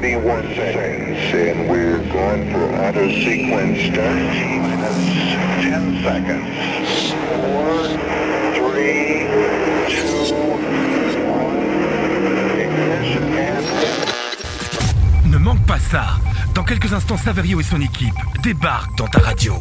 31 seconds, and we're going for auto sequence start. Minus 10 seconds. 4, 3, 2, 1. Ignition and... Ne manque pas ça. Dans quelques instants, Saverio et son équipe débarquent dans ta radio.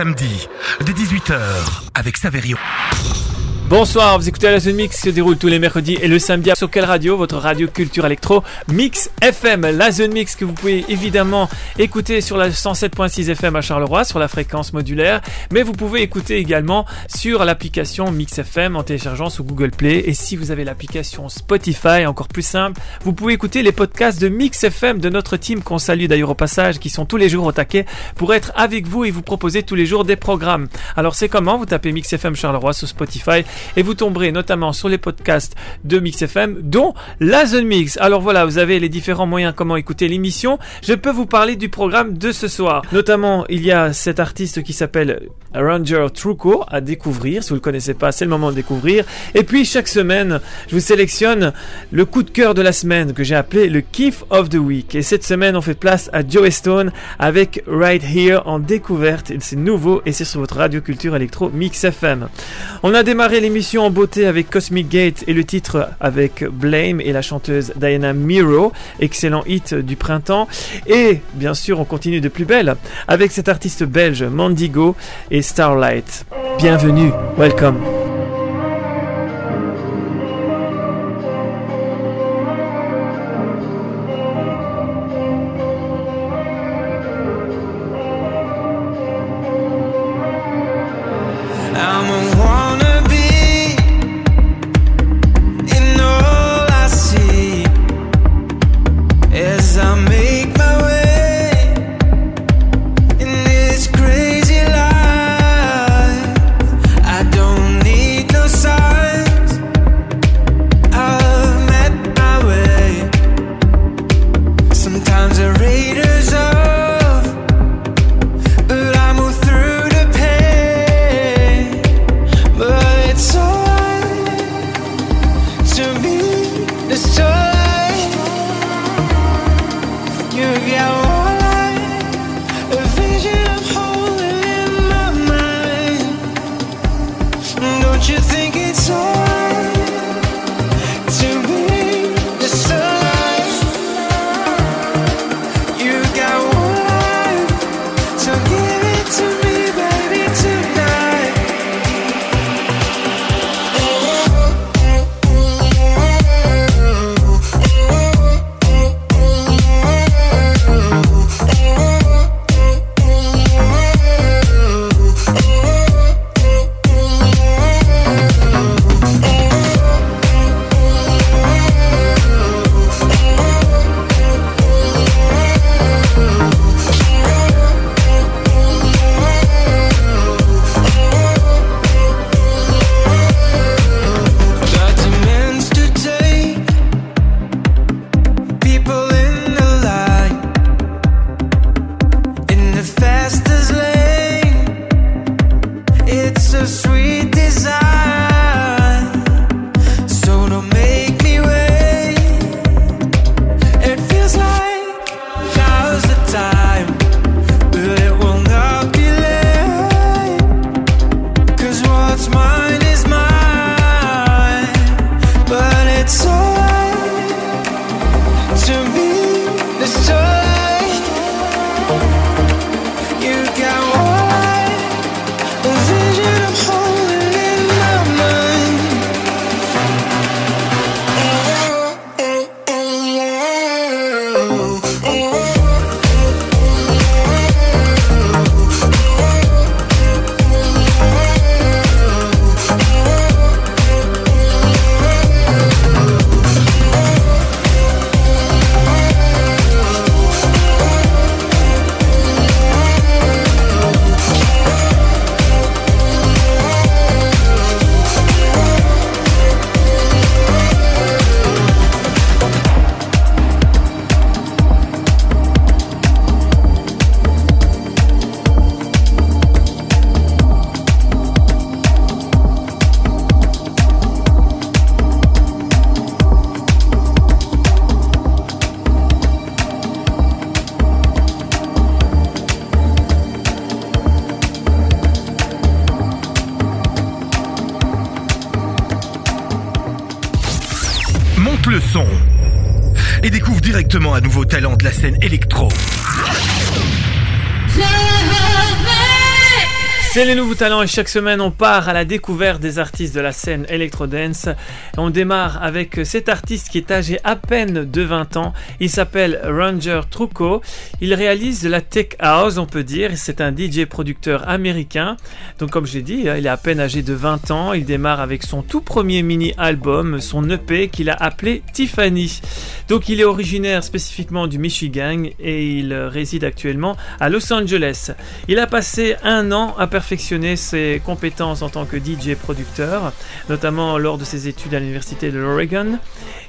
Samedi, dès 18h, avec Saverio. Bonsoir, vous écoutez la Zone Mix qui se déroule tous les mercredis et le samedi sur quelle radio Votre radio culture électro Mix FM. La Zone Mix que vous pouvez évidemment écouter sur la 107.6 FM à Charleroi sur la fréquence modulaire, mais vous pouvez écouter également sur l'application Mix FM en téléchargeant sous Google Play et si vous avez l'application Spotify, encore plus simple, vous pouvez écouter les podcasts de Mix FM de notre team qu'on salue d'ailleurs au passage qui sont tous les jours au taquet pour être avec vous et vous proposer tous les jours des programmes. Alors c'est comment? Vous tapez Mix FM Charleroi sur Spotify et vous tomberez notamment sur les podcasts de Mix FM, dont la Zone Mix. Alors voilà, vous avez les différents moyens comment écouter l'émission. Je peux vous parler du programme de ce soir. Notamment, il y a cet artiste qui s'appelle Ranger Truco à découvrir. Si vous le connaissez pas, c'est le moment de découvrir. Et puis chaque semaine, je vous sélectionne le coup de cœur de la semaine que j'ai appelé le Kiff of the Week. Et cette semaine, on fait place à Joe Stone avec Right Here en découverte. C'est nouveau et c'est sur votre radio culture électro Mix FM. On a démarré l'émission en beauté avec Cosmic Gate et le titre avec Blame et la chanteuse Diana Miro, excellent hit du printemps. Et bien sûr, on continue de plus belle avec cet artiste belge Mandigo et Starlight. Bienvenue, welcome. C'est les nouveaux talents et chaque semaine on part à la découverte des artistes de la scène electro-dance. On démarre avec cet artiste qui est âgé à peine de 20 ans. Il s'appelle Ranger Trucco. Il réalise la tech house, on peut dire. C'est un DJ producteur américain. Donc comme je l'ai dit, il est à peine âgé de 20 ans. Il démarre avec son tout premier mini-album, son EP qu'il a appelé Tiffany. Donc il est originaire spécifiquement du Michigan et il réside actuellement à Los Angeles. Il a passé un an à perfectionner ses compétences en tant que DJ producteur, notamment lors de ses études à l'université de l'Oregon.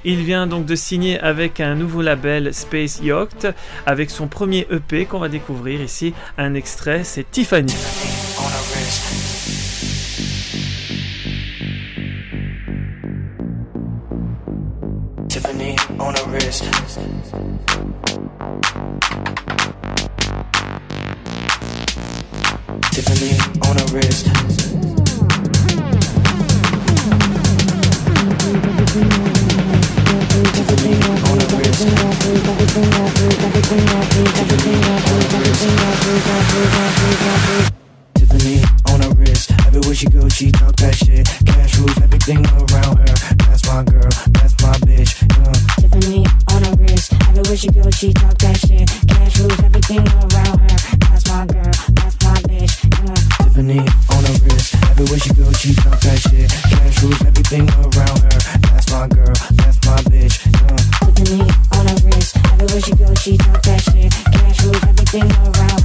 Il vient donc de signer avec un nouveau label Space Yacht avec son premier EP qu'on va découvrir ici. Un extrait, c'est Tiffany. Cash rules everything around her. That's my girl, that's my bitch. Yeah. Tiffany on a wrist. Everywhere she goes, she talk that shit. Cash rules everything around her. That's my girl, that's my bitch. Yeah. Tiffany on a wrist. Everywhere she goes, she talk that shit. Cash rules everything around her. That's my girl, that's my bitch. Yeah. Tiffany on a wrist. Everywhere she goes, she talk that shit. Cash rules everything around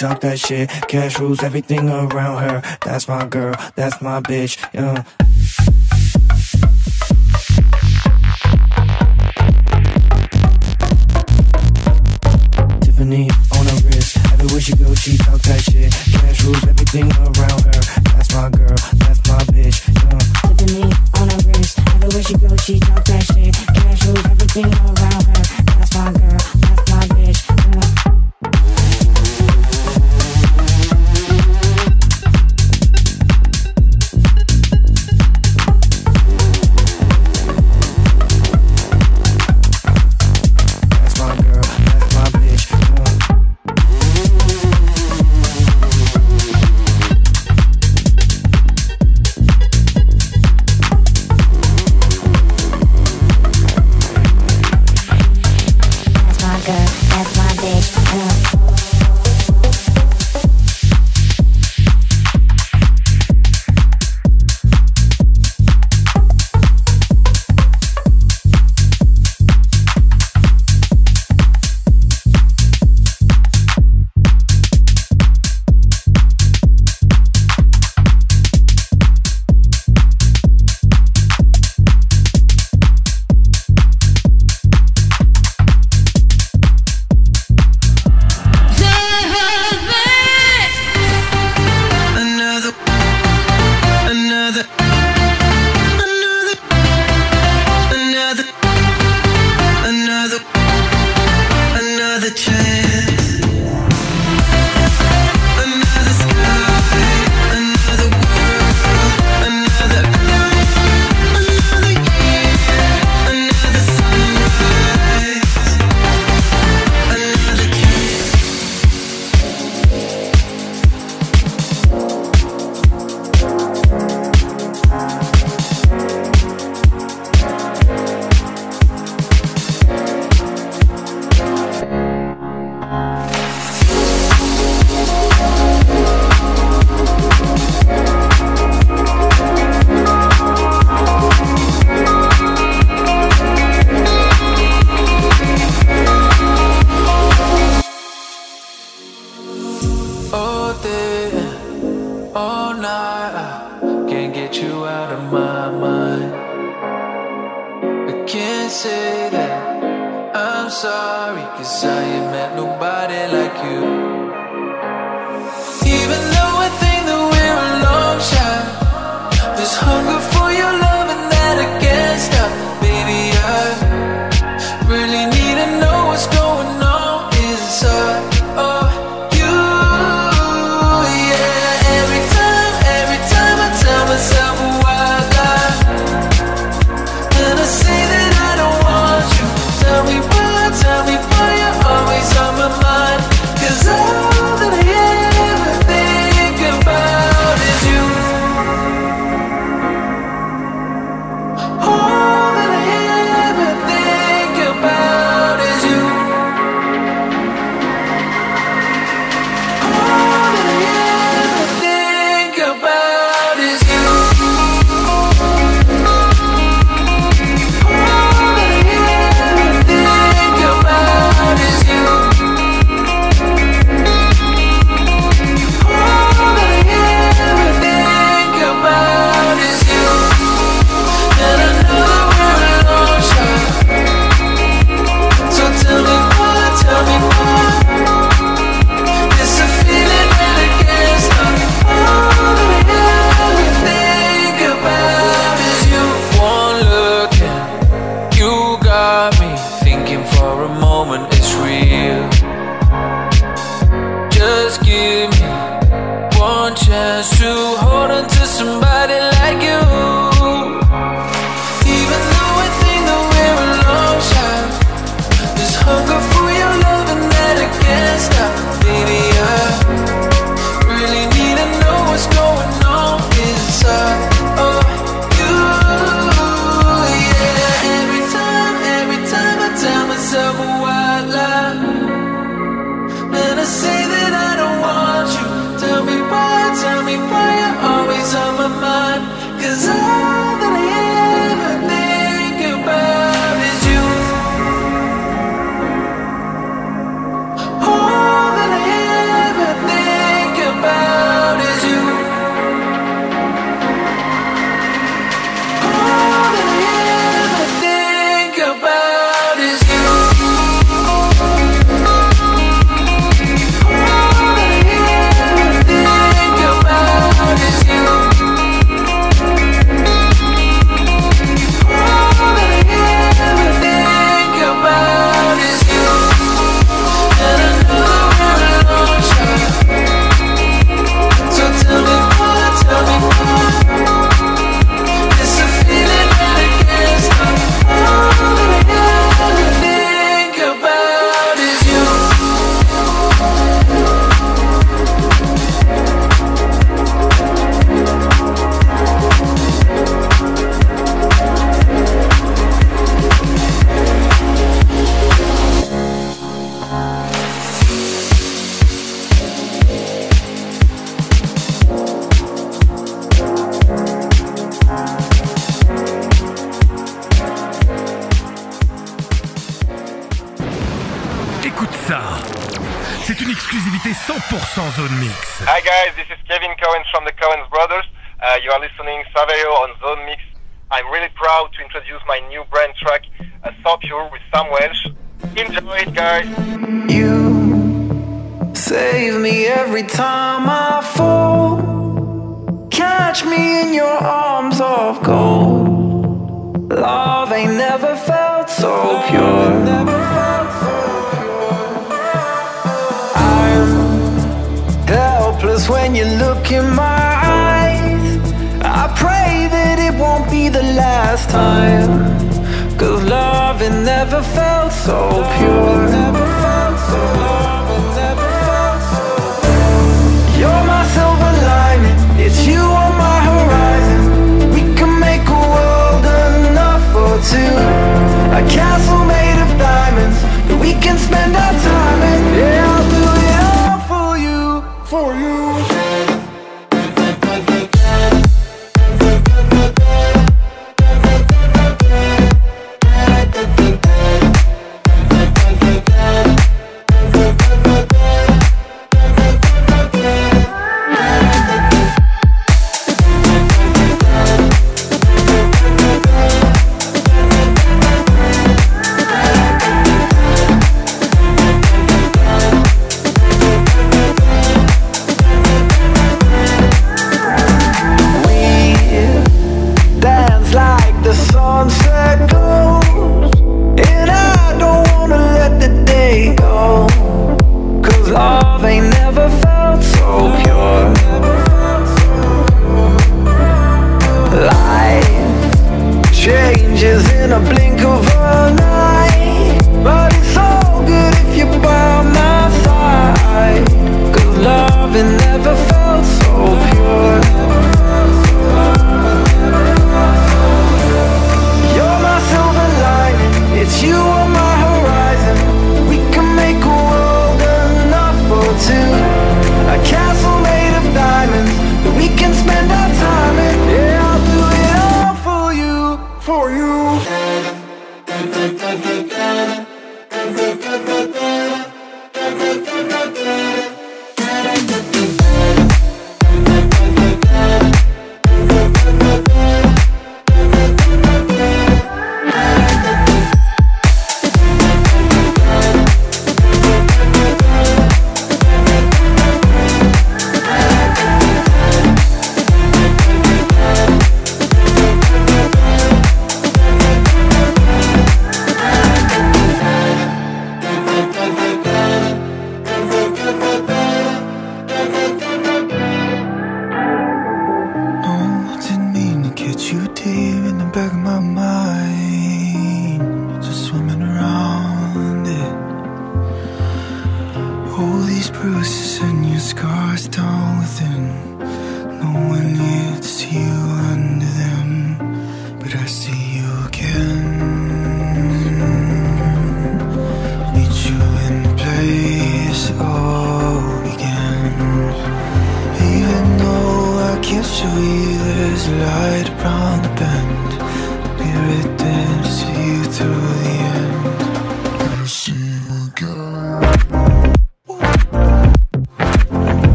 talk that shit. Cash rules everything around her. That's my girl, that's my bitch. Yeah. Tiffany on a wrist. Everywhere she goes, she talk that shit. Cash rules everything around her. That's my girl, that's my bitch. Yeah. Tiffany on a wrist. Everywhere she goes, she talk that shit.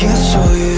Can't show you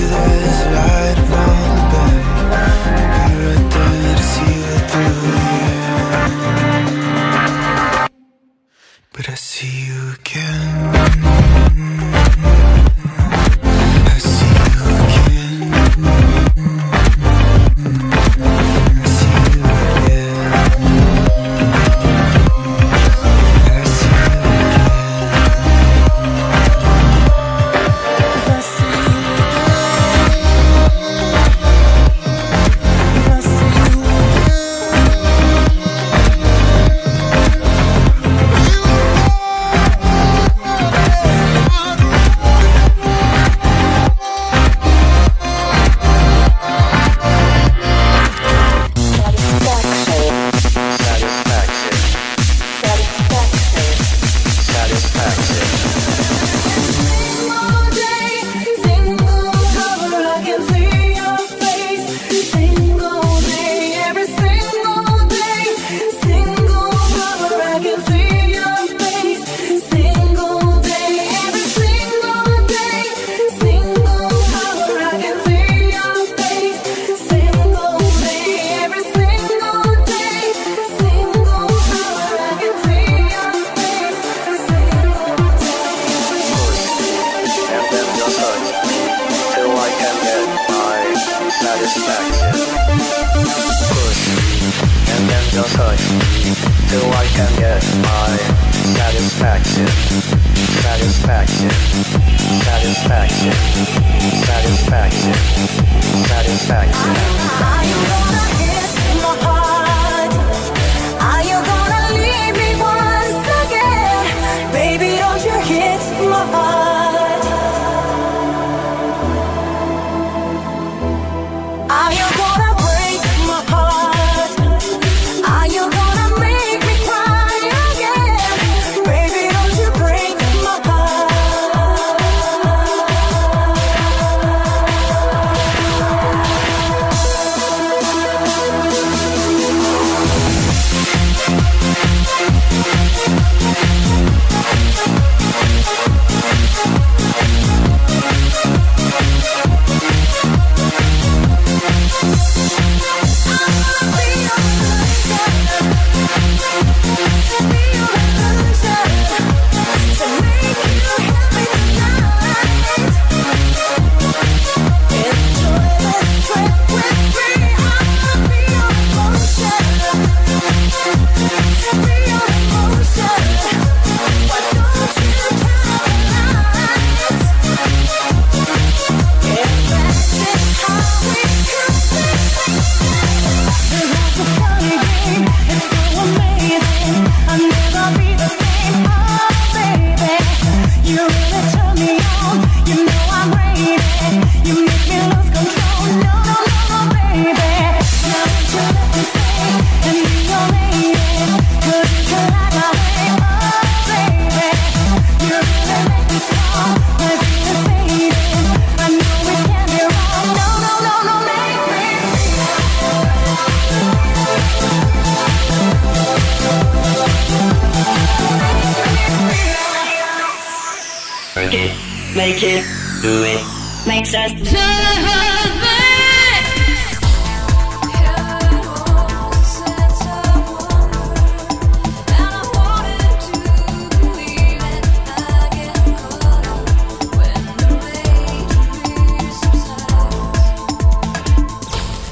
Make it, do it, makes us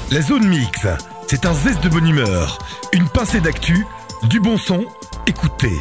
La zone mix, c'est un zeste de bonne humeur, une pincée d'actu, du bon son, écoutez.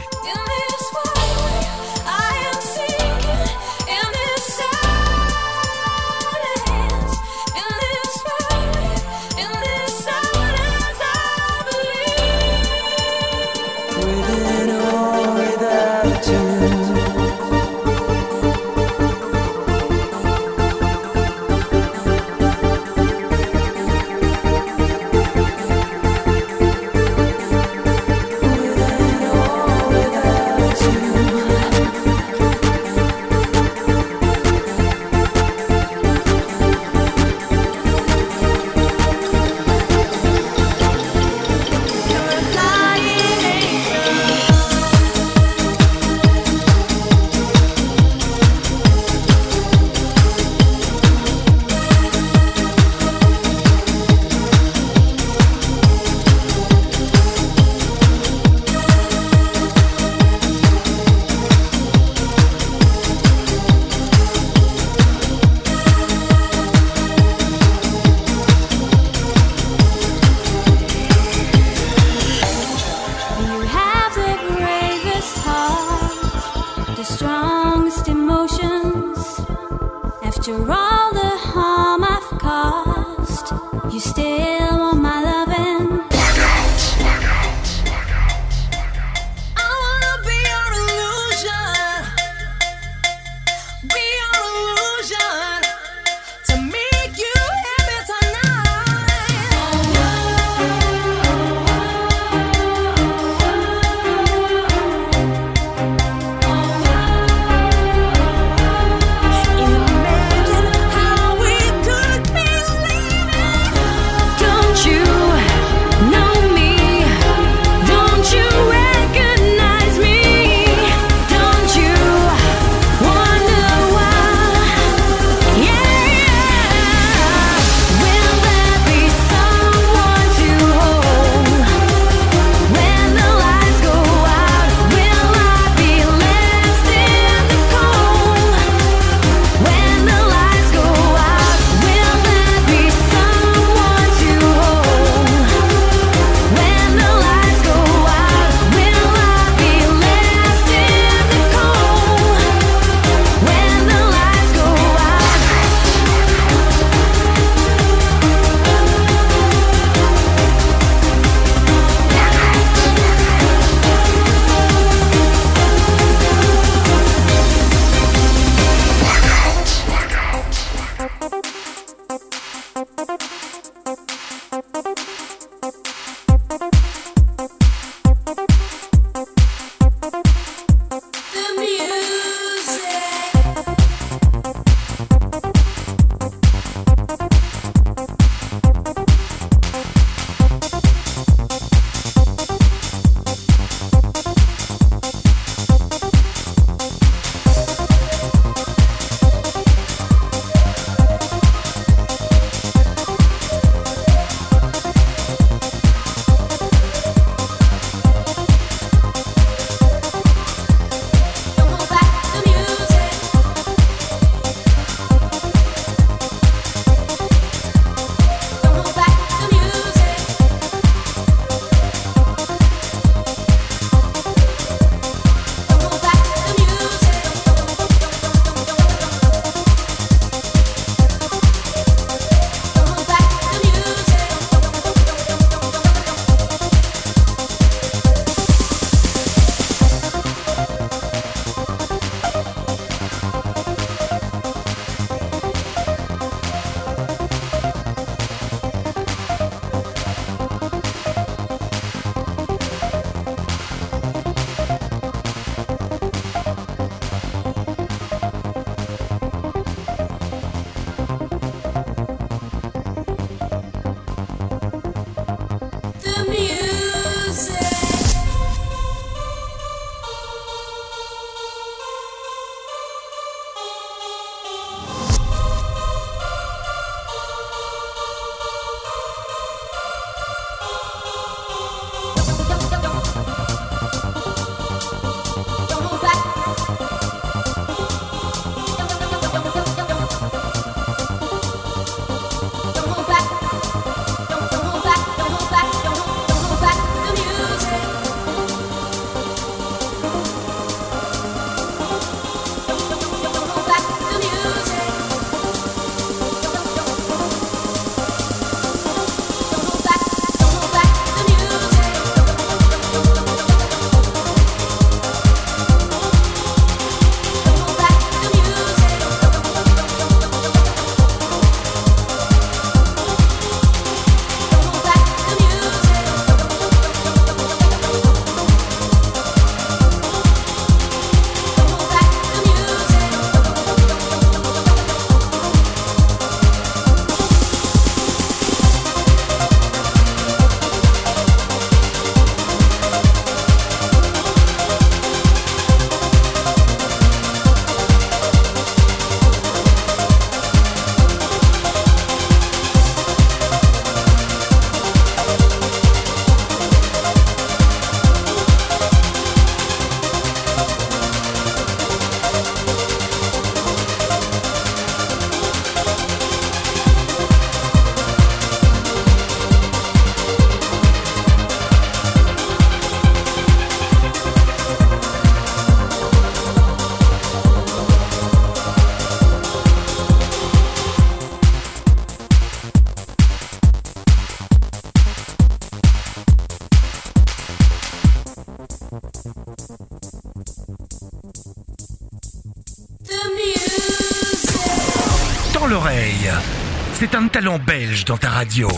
Dans ta radio.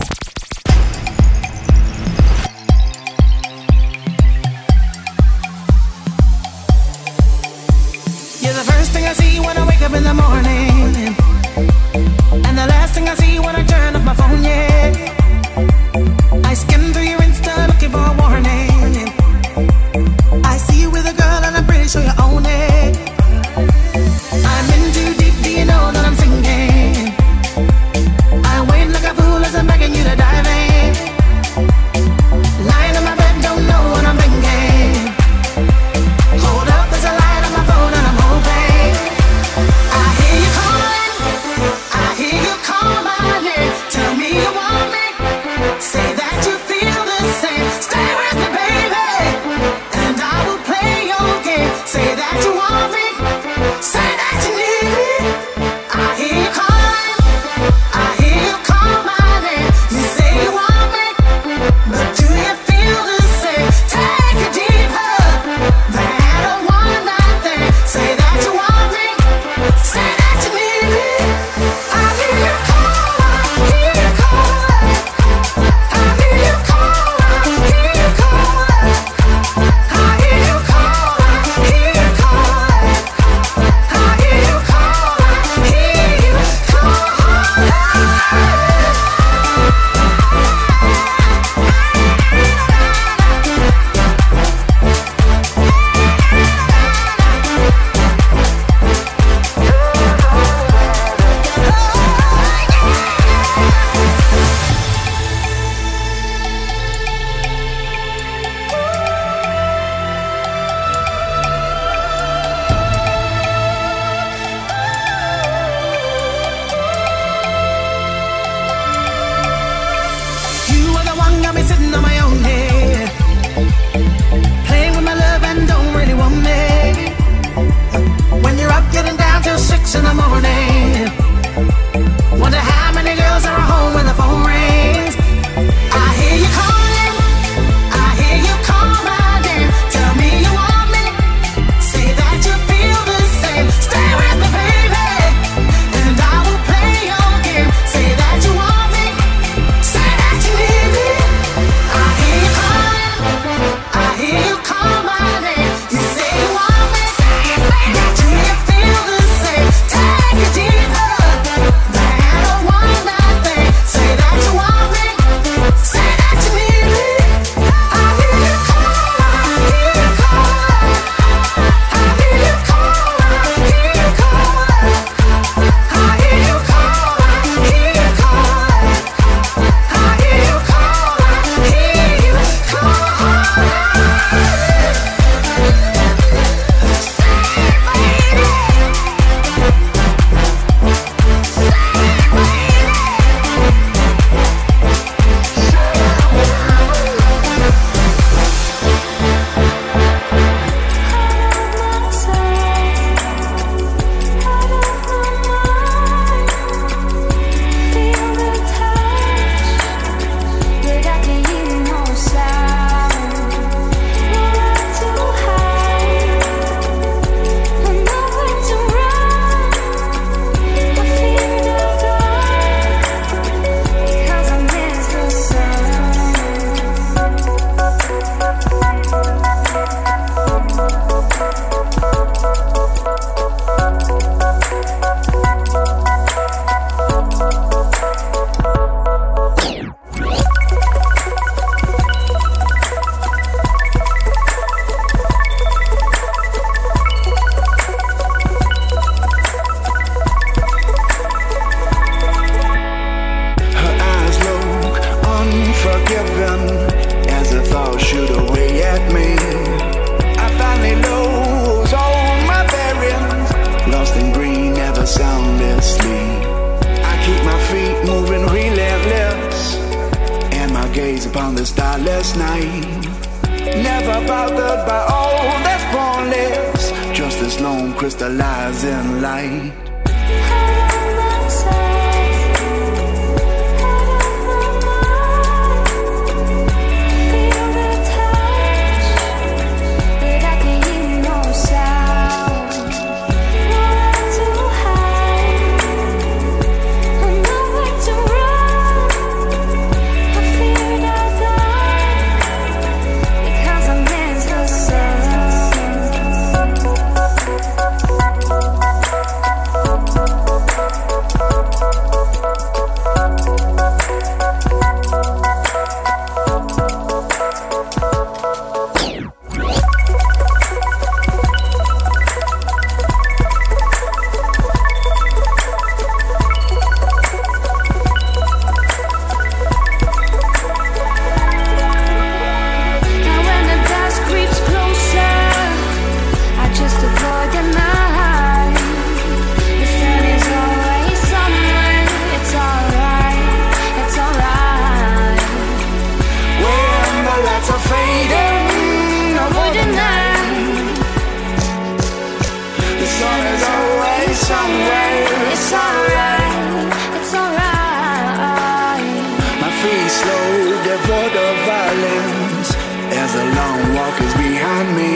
As the long walk is behind me.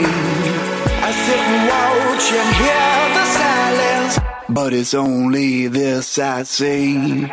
I sit and watch and hear the silence, but it's only this I see.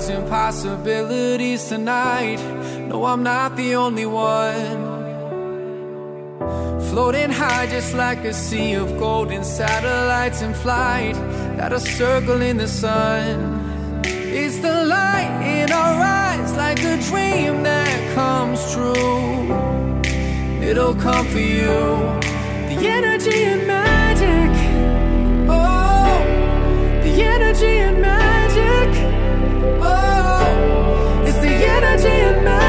Thousand possibilities tonight. No, I'm not the only one. Floating high just like a sea of golden satellites in flight that are circling the sun. It's the light in our eyes like a dream that comes true. It'll come for you. The energy and magic. Oh, the energy and magic. The energy and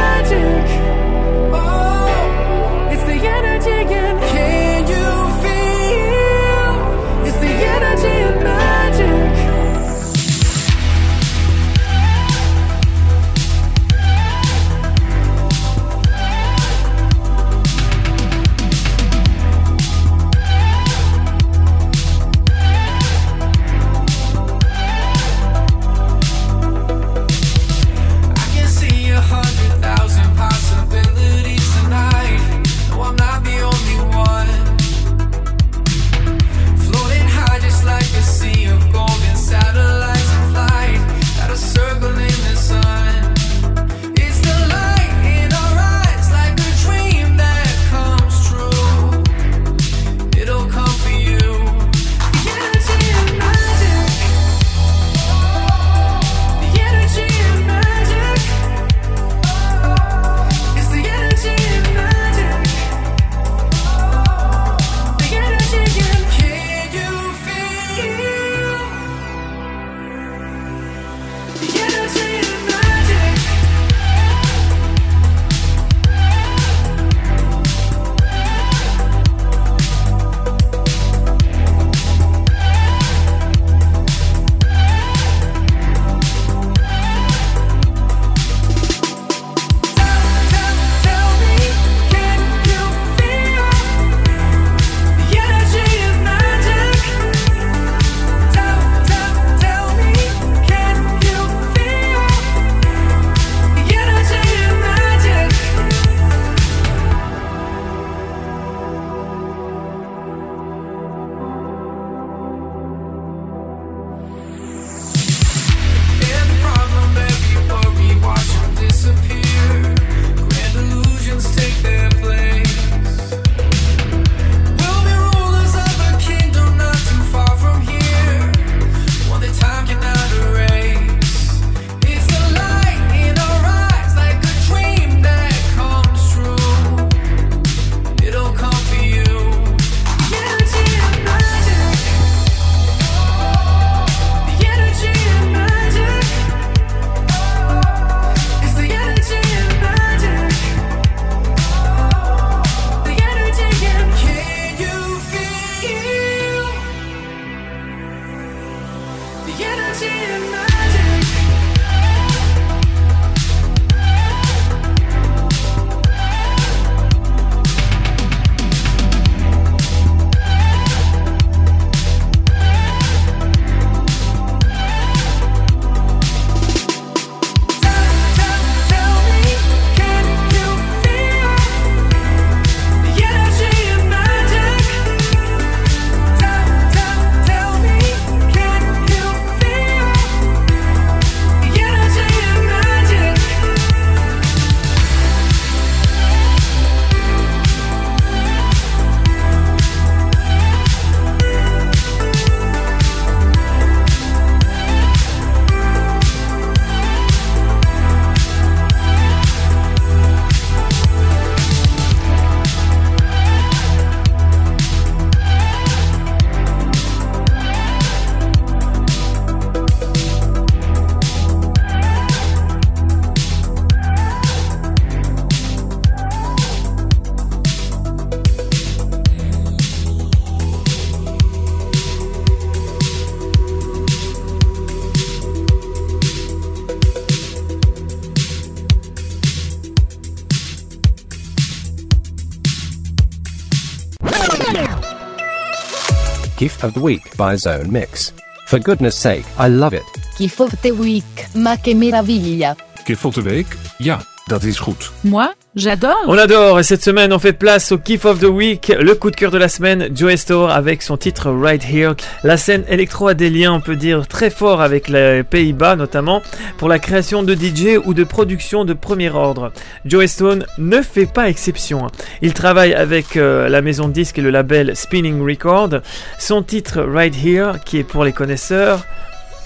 of the Week by Zone Mix. For goodness sake, I love it. Kiff of the Week, ma che meraviglia. Kiff of the Week? Ja, dat is goed. Moi, j'adore. On adore et cette semaine on fait place au Kiff of the Week, le coup de cœur de la semaine, Joe Store avec son titre Right Here. La scène électro a des liens, on peut dire, très forts avec les Pays-Bas notamment, pour la création de DJ ou de production de premier ordre. Joe Stone ne fait pas exception. Il travaille avec euh, la maison de disques et le label Spinning Record. Son titre Right Here, qui est pour les connaisseurs,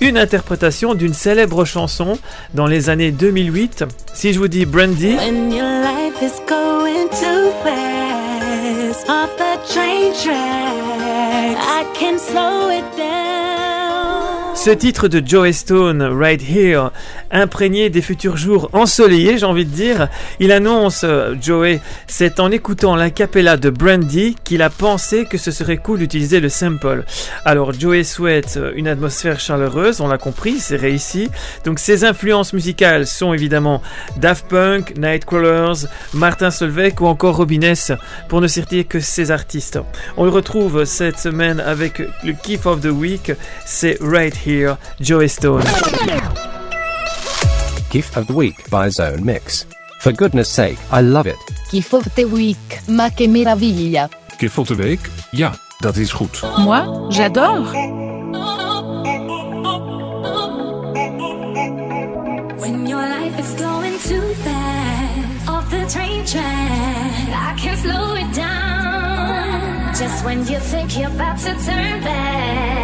une interprétation d'une célèbre chanson dans les années 2008. Si je vous dis Brandy, When ce titre de Joe Stone, Right Here, imprégné des futurs jours ensoleillés, j'ai envie de dire, il annonce, euh, Joey, c'est en écoutant la capella de Brandy qu'il a pensé que ce serait cool d'utiliser le sample. Alors Joey souhaite euh, une atmosphère chaleureuse, on l'a compris, c'est réussi. Donc ses influences musicales sont évidemment Daft Punk, Nightcrawlers, Martin Solveig ou encore Robiness, pour ne citer que ces artistes. On le retrouve cette semaine avec le Kiff of the Week, c'est Right Here, Joey Stone. Gift of the Week by Zone Mix. For goodness sake, I love it. Kiff of the Week, ma che meraviglia. Kiff of the Week? Ja, dat is goed. Moi, j'adore. When your life is going too fast off the train track, I can slow it down. Just when you think you're about to turn back,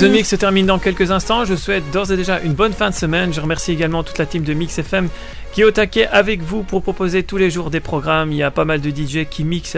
Zone Mix se termine dans quelques instants. Je souhaite d'ores et déjà une bonne fin de semaine. Je remercie également toute la team de Mix FM qui est au taquet avec vous pour proposer tous les jours des programmes. Il y a pas mal de DJ qui mixent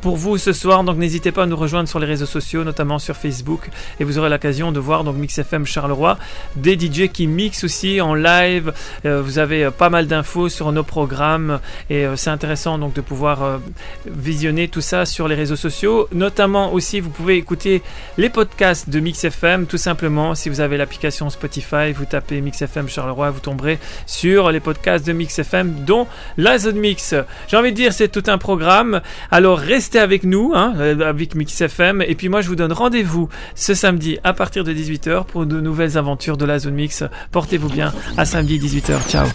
pour vous ce soir. Donc n'hésitez pas à nous rejoindre sur les réseaux sociaux, notamment sur Facebook. Et vous aurez l'occasion de voir donc Mix FM Charleroi, des DJ qui mixent aussi en live. Euh, vous avez euh, pas mal d'infos sur nos programmes et euh, c'est intéressant donc de pouvoir visionner tout ça sur les réseaux sociaux. Notamment aussi, vous pouvez écouter les podcasts de Mix FM, tout simplement. Si vous avez l'application Spotify, vous tapez Mix FM Charleroi, vous tomberez sur les podcasts de Mix FM, dont la Zone Mix. J'ai envie de dire, c'est tout un programme. Alors avec nous, hein, euh, avec Mix FM. Et puis moi, je vous donne rendez-vous ce samedi à partir de 18h pour de nouvelles aventures de la Zone Mix. Portez-vous bien. À samedi 18h. Ciao.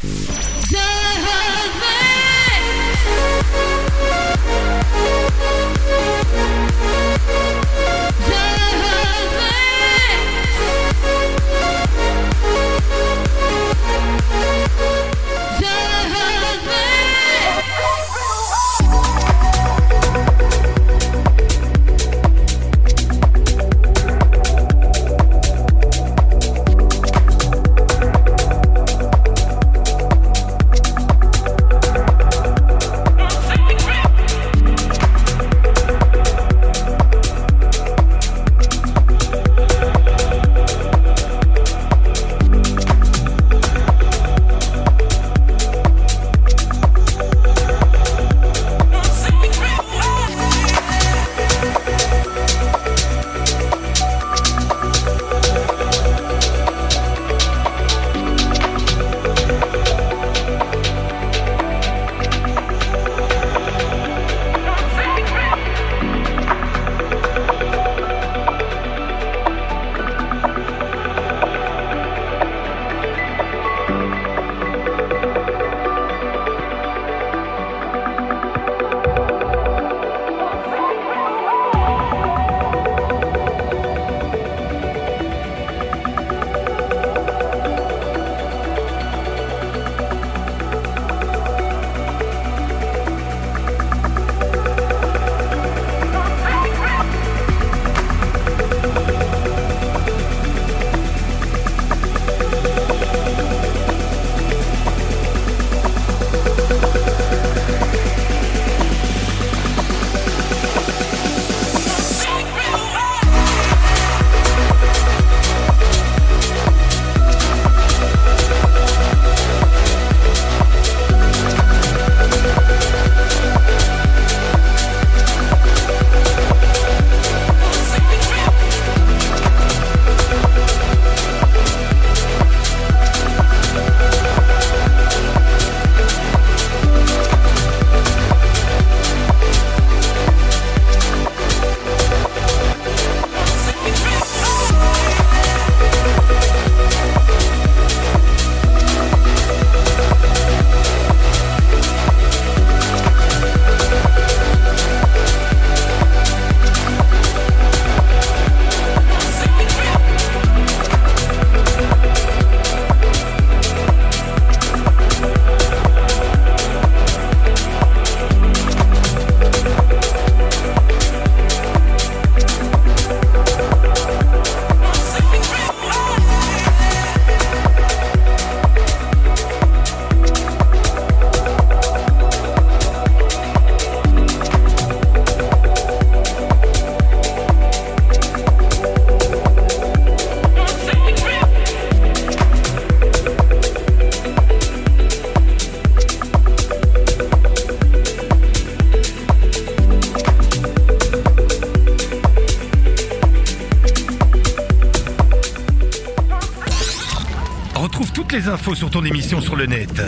Retrouve toutes les infos sur ton émission sur le net.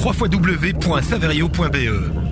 www.saverio.be